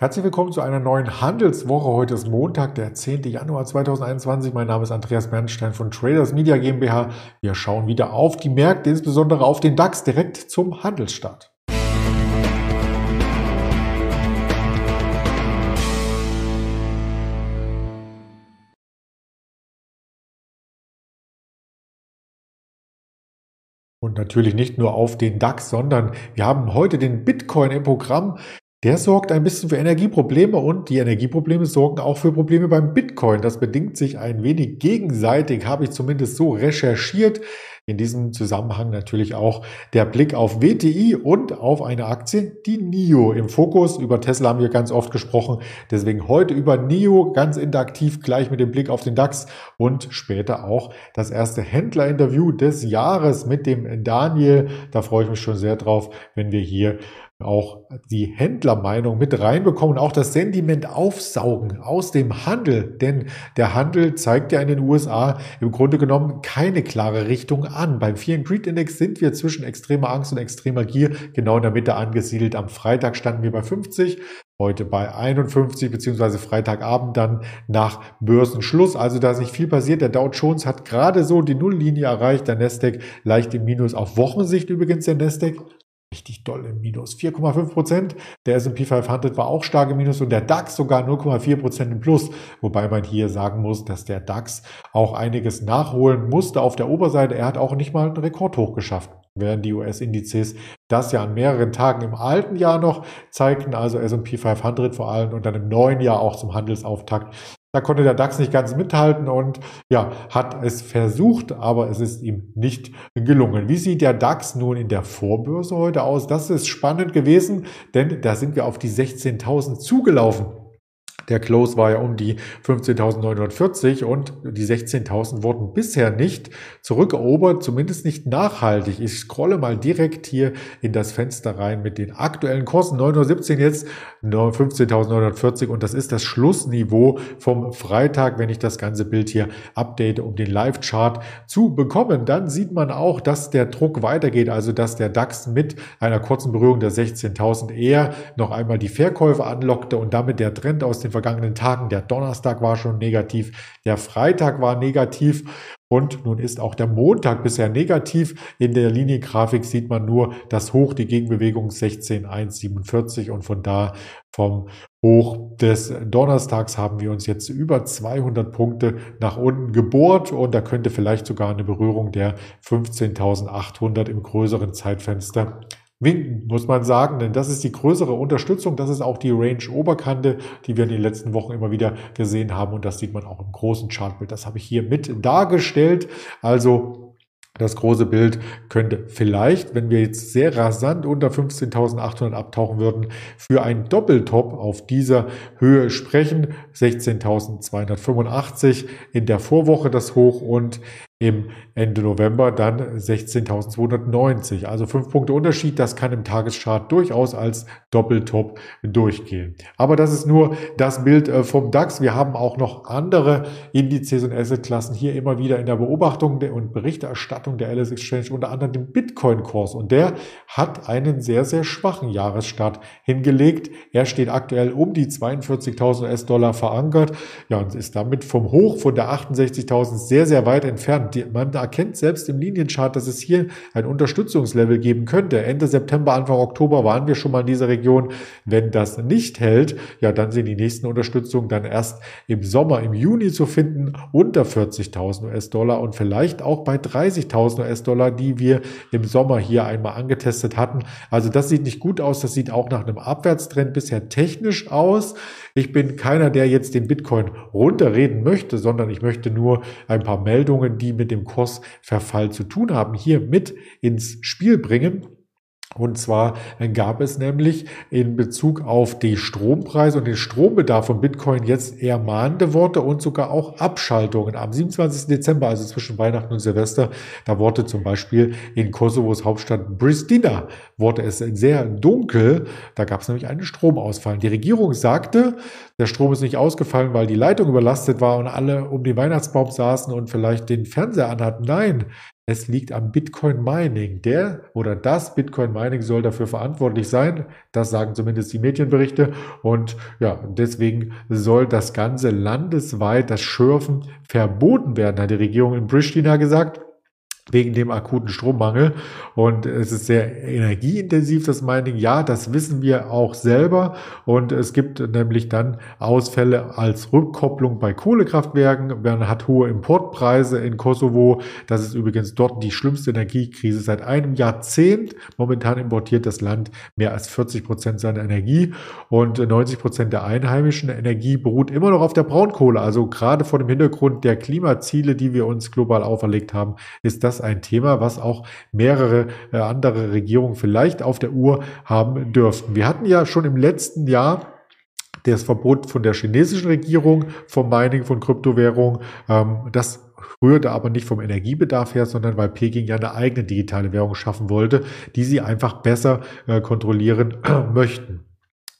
Herzlich willkommen zu einer neuen Handelswoche. Heute ist Montag, der 10. Januar 2021. Mein Name ist Andreas Bernstein von Traders Media GmbH. Wir schauen wieder auf die Märkte, insbesondere auf den DAX direkt zum Handelsstart. Und natürlich nicht nur auf den DAX, sondern wir haben heute den Bitcoin im Programm. Der sorgt ein bisschen für Energieprobleme und die Energieprobleme sorgen auch für Probleme beim Bitcoin. Das bedingt sich ein wenig gegenseitig, habe ich zumindest so recherchiert. In diesem Zusammenhang natürlich auch der Blick auf WTI und auf eine Aktie, die NIO im Fokus. Über Tesla haben wir ganz oft gesprochen. Deswegen heute über NIO ganz interaktiv gleich mit dem Blick auf den DAX und später auch das erste Händlerinterview des Jahres mit dem Daniel. Da freue ich mich schon sehr drauf, wenn wir hier auch die Händlermeinung mit reinbekommen, auch das Sentiment aufsaugen aus dem Handel. Denn der Handel zeigt ja in den USA im Grunde genommen keine klare Richtung an. Beim Fear and Greed Index sind wir zwischen extremer Angst und extremer Gier genau in der Mitte angesiedelt. Am Freitag standen wir bei 50, heute bei 51 beziehungsweise Freitagabend dann nach Börsenschluss. Also da ist nicht viel passiert. Der Dow Jones hat gerade so die Nulllinie erreicht. Der Nasdaq leicht im Minus auf Wochensicht übrigens der Nasdaq richtig doll im Minus. 4,5 Prozent. Der S&P 500 war auch stark im Minus und der DAX sogar 0,4 Prozent im Plus. Wobei man hier sagen muss, dass der DAX auch einiges nachholen musste auf der Oberseite. Er hat auch nicht mal einen Rekordhoch geschafft. Während die US-Indizes das ja an mehreren Tagen im alten Jahr noch zeigten, also S&P 500 vor allem und dann im neuen Jahr auch zum Handelsauftakt da konnte der DAX nicht ganz mithalten und ja, hat es versucht, aber es ist ihm nicht gelungen. Wie sieht der DAX nun in der Vorbörse heute aus? Das ist spannend gewesen, denn da sind wir auf die 16.000 zugelaufen. Der Close war ja um die 15.940 und die 16.000 wurden bisher nicht zurückerobert, zumindest nicht nachhaltig. Ich scrolle mal direkt hier in das Fenster rein mit den aktuellen Kursen. 9.17 jetzt 15.940 und das ist das Schlussniveau vom Freitag, wenn ich das ganze Bild hier update, um den Live-Chart zu bekommen. Dann sieht man auch, dass der Druck weitergeht, also dass der DAX mit einer kurzen Berührung der 16.000 eher noch einmal die Verkäufe anlockte und damit der Trend aus den vergangenen Tagen. Der Donnerstag war schon negativ, der Freitag war negativ und nun ist auch der Montag bisher negativ. In der Liniengrafik sieht man nur das Hoch, die Gegenbewegung 16,147 und von da vom Hoch des Donnerstags haben wir uns jetzt über 200 Punkte nach unten gebohrt und da könnte vielleicht sogar eine Berührung der 15.800 im größeren Zeitfenster winken, muss man sagen, denn das ist die größere Unterstützung. Das ist auch die Range-Oberkante, die wir in den letzten Wochen immer wieder gesehen haben. Und das sieht man auch im großen Chartbild. Das habe ich hier mit dargestellt. Also das große Bild könnte vielleicht, wenn wir jetzt sehr rasant unter 15.800 abtauchen würden, für einen Doppeltop auf dieser Höhe sprechen. 16.285 in der Vorwoche das Hoch und im Ende November dann 16.290. Also fünf Punkte Unterschied. Das kann im Tageschart durchaus als Doppeltop durchgehen. Aber das ist nur das Bild äh, vom DAX. Wir haben auch noch andere Indizes und Assetklassen hier immer wieder in der Beobachtung und Berichterstattung der LS Exchange, unter anderem den Bitcoin-Kurs. Und der hat einen sehr, sehr schwachen Jahresstart hingelegt. Er steht aktuell um die 42.000 US-Dollar verankert. Ja, und ist damit vom Hoch von der 68.000 sehr, sehr weit entfernt man erkennt selbst im Linienchart, dass es hier ein Unterstützungslevel geben könnte. Ende September, Anfang Oktober waren wir schon mal in dieser Region. Wenn das nicht hält, ja, dann sind die nächsten Unterstützungen dann erst im Sommer, im Juni zu finden, unter 40.000 US-Dollar und vielleicht auch bei 30.000 US-Dollar, die wir im Sommer hier einmal angetestet hatten. Also das sieht nicht gut aus. Das sieht auch nach einem Abwärtstrend bisher technisch aus. Ich bin keiner, der jetzt den Bitcoin runterreden möchte, sondern ich möchte nur ein paar Meldungen, die mit dem Kursverfall zu tun haben, hier mit ins Spiel bringen. Und zwar gab es nämlich in Bezug auf die Strompreise und den Strombedarf von Bitcoin jetzt eher mahnende Worte und sogar auch Abschaltungen. Am 27. Dezember, also zwischen Weihnachten und Silvester, da wurde zum Beispiel in Kosovos Hauptstadt Pristina, wurde es sehr dunkel. Da gab es nämlich einen Stromausfall. Die Regierung sagte, der Strom ist nicht ausgefallen, weil die Leitung überlastet war und alle um den Weihnachtsbaum saßen und vielleicht den Fernseher anhatten. Nein, es liegt am Bitcoin Mining. Der oder das Bitcoin Mining soll dafür verantwortlich sein. Das sagen zumindest die Medienberichte. Und ja, deswegen soll das Ganze landesweit, das Schürfen verboten werden, hat die Regierung in Pristina gesagt wegen dem akuten Strommangel. Und es ist sehr energieintensiv, das Mining. Ja, das wissen wir auch selber. Und es gibt nämlich dann Ausfälle als Rückkopplung bei Kohlekraftwerken. Man hat hohe Importpreise in Kosovo. Das ist übrigens dort die schlimmste Energiekrise seit einem Jahrzehnt. Momentan importiert das Land mehr als 40 Prozent seiner Energie und 90 Prozent der einheimischen Energie beruht immer noch auf der Braunkohle. Also gerade vor dem Hintergrund der Klimaziele, die wir uns global auferlegt haben, ist das ein Thema, was auch mehrere äh, andere Regierungen vielleicht auf der Uhr haben dürften. Wir hatten ja schon im letzten Jahr das Verbot von der chinesischen Regierung vom Mining von Kryptowährungen. Ähm, das rührte aber nicht vom Energiebedarf her, sondern weil Peking ja eine eigene digitale Währung schaffen wollte, die sie einfach besser äh, kontrollieren möchten.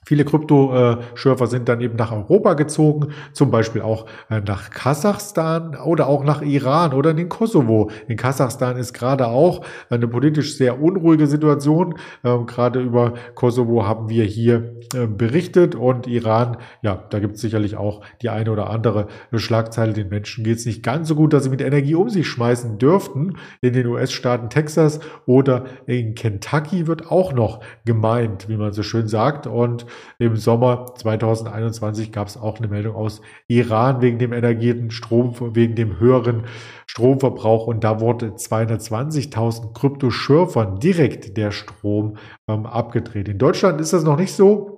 Viele Kryptoschürfer sind dann eben nach Europa gezogen, zum Beispiel auch äh, nach Kasachstan oder auch nach Iran oder in den Kosovo. In Kasachstan ist gerade auch eine politisch sehr unruhige Situation. Ähm, gerade über Kosovo haben wir hier äh, berichtet und Iran, ja, da gibt es sicherlich auch die eine oder andere Schlagzeile. Den Menschen geht es nicht ganz so gut, dass sie mit Energie um sich schmeißen dürften. In den US-Staaten Texas oder in Kentucky wird auch noch gemeint, wie man so schön sagt. Und im Sommer 2021 gab es auch eine Meldung aus Iran wegen dem energierten Strom, wegen dem höheren Stromverbrauch und da wurde 220.000 Kryptoschürfern direkt der Strom ähm, abgedreht. In Deutschland ist das noch nicht so.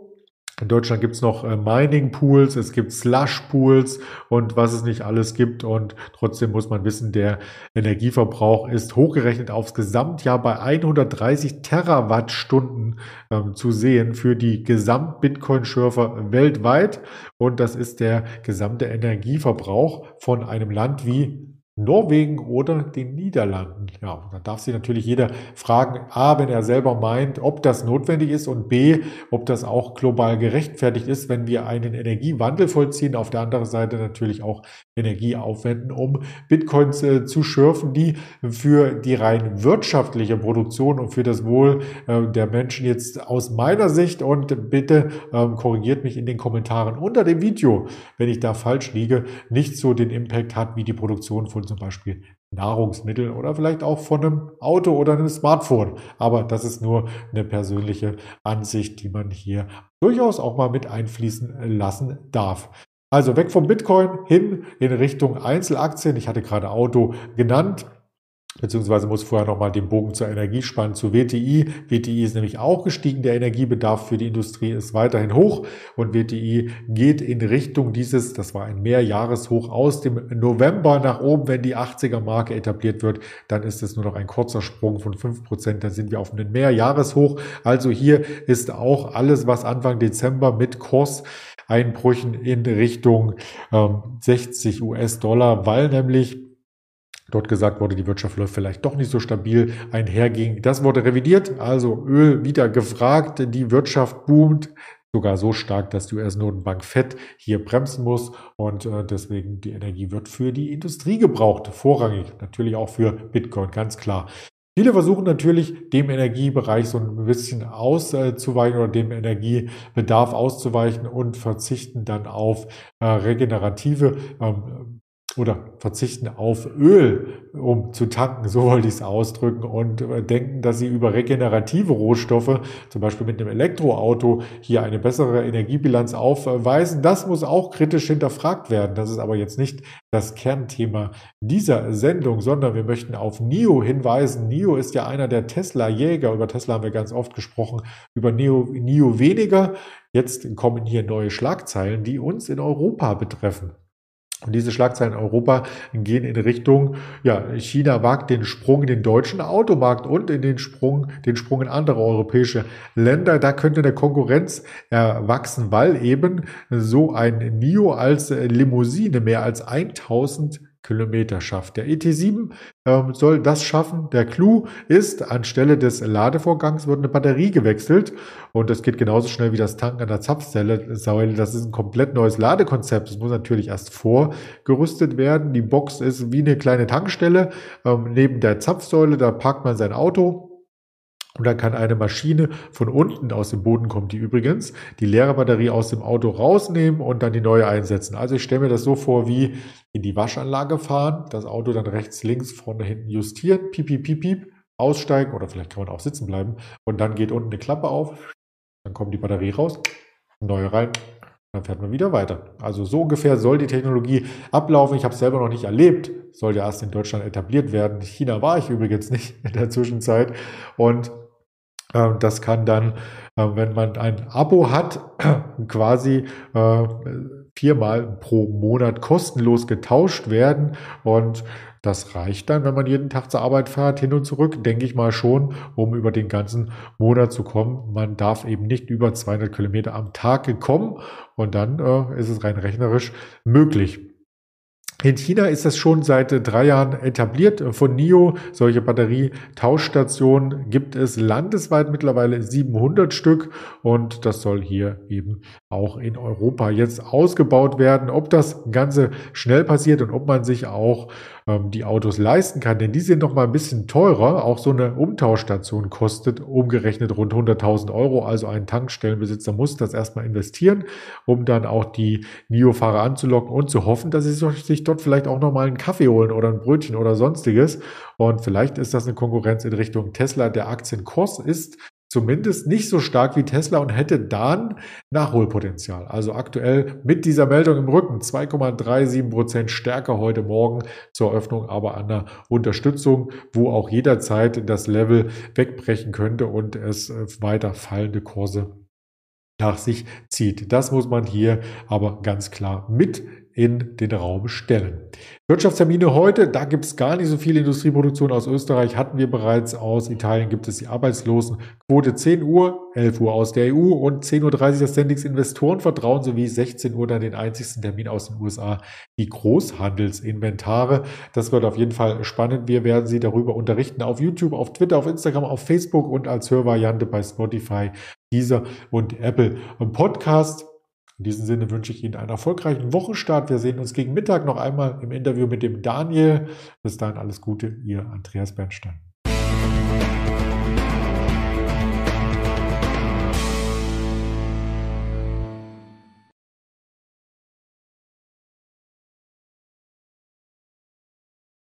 In Deutschland gibt es noch äh, Mining-Pools, es gibt Slush-Pools und was es nicht alles gibt. Und trotzdem muss man wissen, der Energieverbrauch ist hochgerechnet aufs Gesamtjahr bei 130 Terawattstunden ähm, zu sehen für die Gesamt-Bitcoin-Schürfer weltweit. Und das ist der gesamte Energieverbrauch von einem Land wie Norwegen oder den Niederlanden. Ja, dann darf sich natürlich jeder fragen, a, wenn er selber meint, ob das notwendig ist und b, ob das auch global gerechtfertigt ist, wenn wir einen Energiewandel vollziehen, auf der anderen Seite natürlich auch Energie aufwenden, um Bitcoins äh, zu schürfen, die für die rein wirtschaftliche Produktion und für das Wohl äh, der Menschen jetzt aus meiner Sicht und bitte ähm, korrigiert mich in den Kommentaren unter dem Video, wenn ich da falsch liege, nicht so den Impact hat wie die Produktion von zum Beispiel Nahrungsmittel oder vielleicht auch von einem Auto oder einem Smartphone. Aber das ist nur eine persönliche Ansicht, die man hier durchaus auch mal mit einfließen lassen darf. Also weg vom Bitcoin hin in Richtung Einzelaktien. Ich hatte gerade Auto genannt beziehungsweise muss vorher nochmal den Bogen zur Energie spannen, zu WTI. WTI ist nämlich auch gestiegen, der Energiebedarf für die Industrie ist weiterhin hoch und WTI geht in Richtung dieses, das war ein Mehrjahreshoch aus dem November nach oben, wenn die 80er Marke etabliert wird, dann ist es nur noch ein kurzer Sprung von 5%, dann sind wir auf einem Mehrjahreshoch. Also hier ist auch alles, was Anfang Dezember mit Kurseinbrüchen in Richtung ähm, 60 US-Dollar, weil nämlich dort gesagt wurde, die Wirtschaft läuft vielleicht doch nicht so stabil einherging. Das wurde revidiert, also Öl wieder gefragt, die Wirtschaft boomt, sogar so stark, dass die US-Notenbank FED hier bremsen muss und äh, deswegen die Energie wird für die Industrie gebraucht, vorrangig, natürlich auch für Bitcoin, ganz klar. Viele versuchen natürlich, dem Energiebereich so ein bisschen auszuweichen oder dem Energiebedarf auszuweichen und verzichten dann auf äh, regenerative ähm, oder verzichten auf Öl, um zu tanken, so wollte ich es ausdrücken, und äh, denken, dass sie über regenerative Rohstoffe, zum Beispiel mit einem Elektroauto, hier eine bessere Energiebilanz aufweisen. Das muss auch kritisch hinterfragt werden. Das ist aber jetzt nicht das Kernthema dieser Sendung, sondern wir möchten auf NIO hinweisen. NIO ist ja einer der Tesla-Jäger. Über Tesla haben wir ganz oft gesprochen, über NIO, NIO weniger. Jetzt kommen hier neue Schlagzeilen, die uns in Europa betreffen. Und diese Schlagzeilen in Europa gehen in Richtung, ja, China wagt den Sprung in den deutschen Automarkt und in den Sprung, den Sprung in andere europäische Länder. Da könnte eine Konkurrenz erwachsen, weil eben so ein NIO als Limousine mehr als 1000 Kilometer schafft. Der ET7 ähm, soll das schaffen. Der Clou ist, anstelle des Ladevorgangs wird eine Batterie gewechselt und das geht genauso schnell wie das Tanken an der Zapfsäule. Das ist ein komplett neues Ladekonzept. Das muss natürlich erst vorgerüstet werden. Die Box ist wie eine kleine Tankstelle ähm, neben der Zapfsäule. Da parkt man sein Auto und dann kann eine Maschine von unten aus dem Boden kommt die übrigens, die leere Batterie aus dem Auto rausnehmen und dann die neue einsetzen. Also ich stelle mir das so vor, wie in die Waschanlage fahren, das Auto dann rechts, links, vorne, hinten justieren, piep, piep, piep, piep, aussteigen oder vielleicht kann man auch sitzen bleiben und dann geht unten eine Klappe auf, dann kommt die Batterie raus, neue rein, dann fährt man wieder weiter. Also so ungefähr soll die Technologie ablaufen. Ich habe es selber noch nicht erlebt. Soll ja erst in Deutschland etabliert werden. In China war ich übrigens nicht in der Zwischenzeit. Und das kann dann, äh, wenn man ein Abo hat, quasi äh, viermal pro Monat kostenlos getauscht werden. Und das reicht dann, wenn man jeden Tag zur Arbeit fährt, hin und zurück, denke ich mal schon, um über den ganzen Monat zu kommen. Man darf eben nicht über 200 Kilometer am Tag kommen und dann äh, ist es rein rechnerisch möglich. In China ist das schon seit drei Jahren etabliert. Von NIO, solche Batterietauschstationen, gibt es landesweit mittlerweile 700 Stück und das soll hier eben auch in Europa jetzt ausgebaut werden. Ob das Ganze schnell passiert und ob man sich auch ähm, die Autos leisten kann, denn die sind noch mal ein bisschen teurer. Auch so eine Umtauschstation kostet umgerechnet rund 100.000 Euro. Also ein Tankstellenbesitzer muss das erstmal investieren, um dann auch die NIO-Fahrer anzulocken und zu hoffen, dass sie sich dort vielleicht auch noch mal einen Kaffee holen oder ein Brötchen oder sonstiges. Und vielleicht ist das eine Konkurrenz in Richtung Tesla. Der Aktienkurs ist zumindest nicht so stark wie Tesla und hätte dann Nachholpotenzial. Also aktuell mit dieser Meldung im Rücken 2,37 Prozent stärker heute Morgen zur Eröffnung, aber an der Unterstützung, wo auch jederzeit das Level wegbrechen könnte und es äh, weiter fallende Kurse nach sich zieht. Das muss man hier aber ganz klar mit in den Raum stellen. Wirtschaftstermine heute, da gibt es gar nicht so viel Industrieproduktion aus Österreich, hatten wir bereits aus Italien gibt es die Arbeitslosenquote 10 Uhr, 11 Uhr aus der EU und 10.30 Uhr das Sendix Investorenvertrauen sowie 16 Uhr dann den einzigsten Termin aus den USA, die Großhandelsinventare. Das wird auf jeden Fall spannend. Wir werden Sie darüber unterrichten auf YouTube, auf Twitter, auf Instagram, auf Facebook und als Hörvariante bei Spotify, Deezer und Apple Podcast. In diesem Sinne wünsche ich Ihnen einen erfolgreichen Wochenstart. Wir sehen uns gegen Mittag noch einmal im Interview mit dem Daniel. Bis dahin alles Gute, Ihr Andreas Bernstein.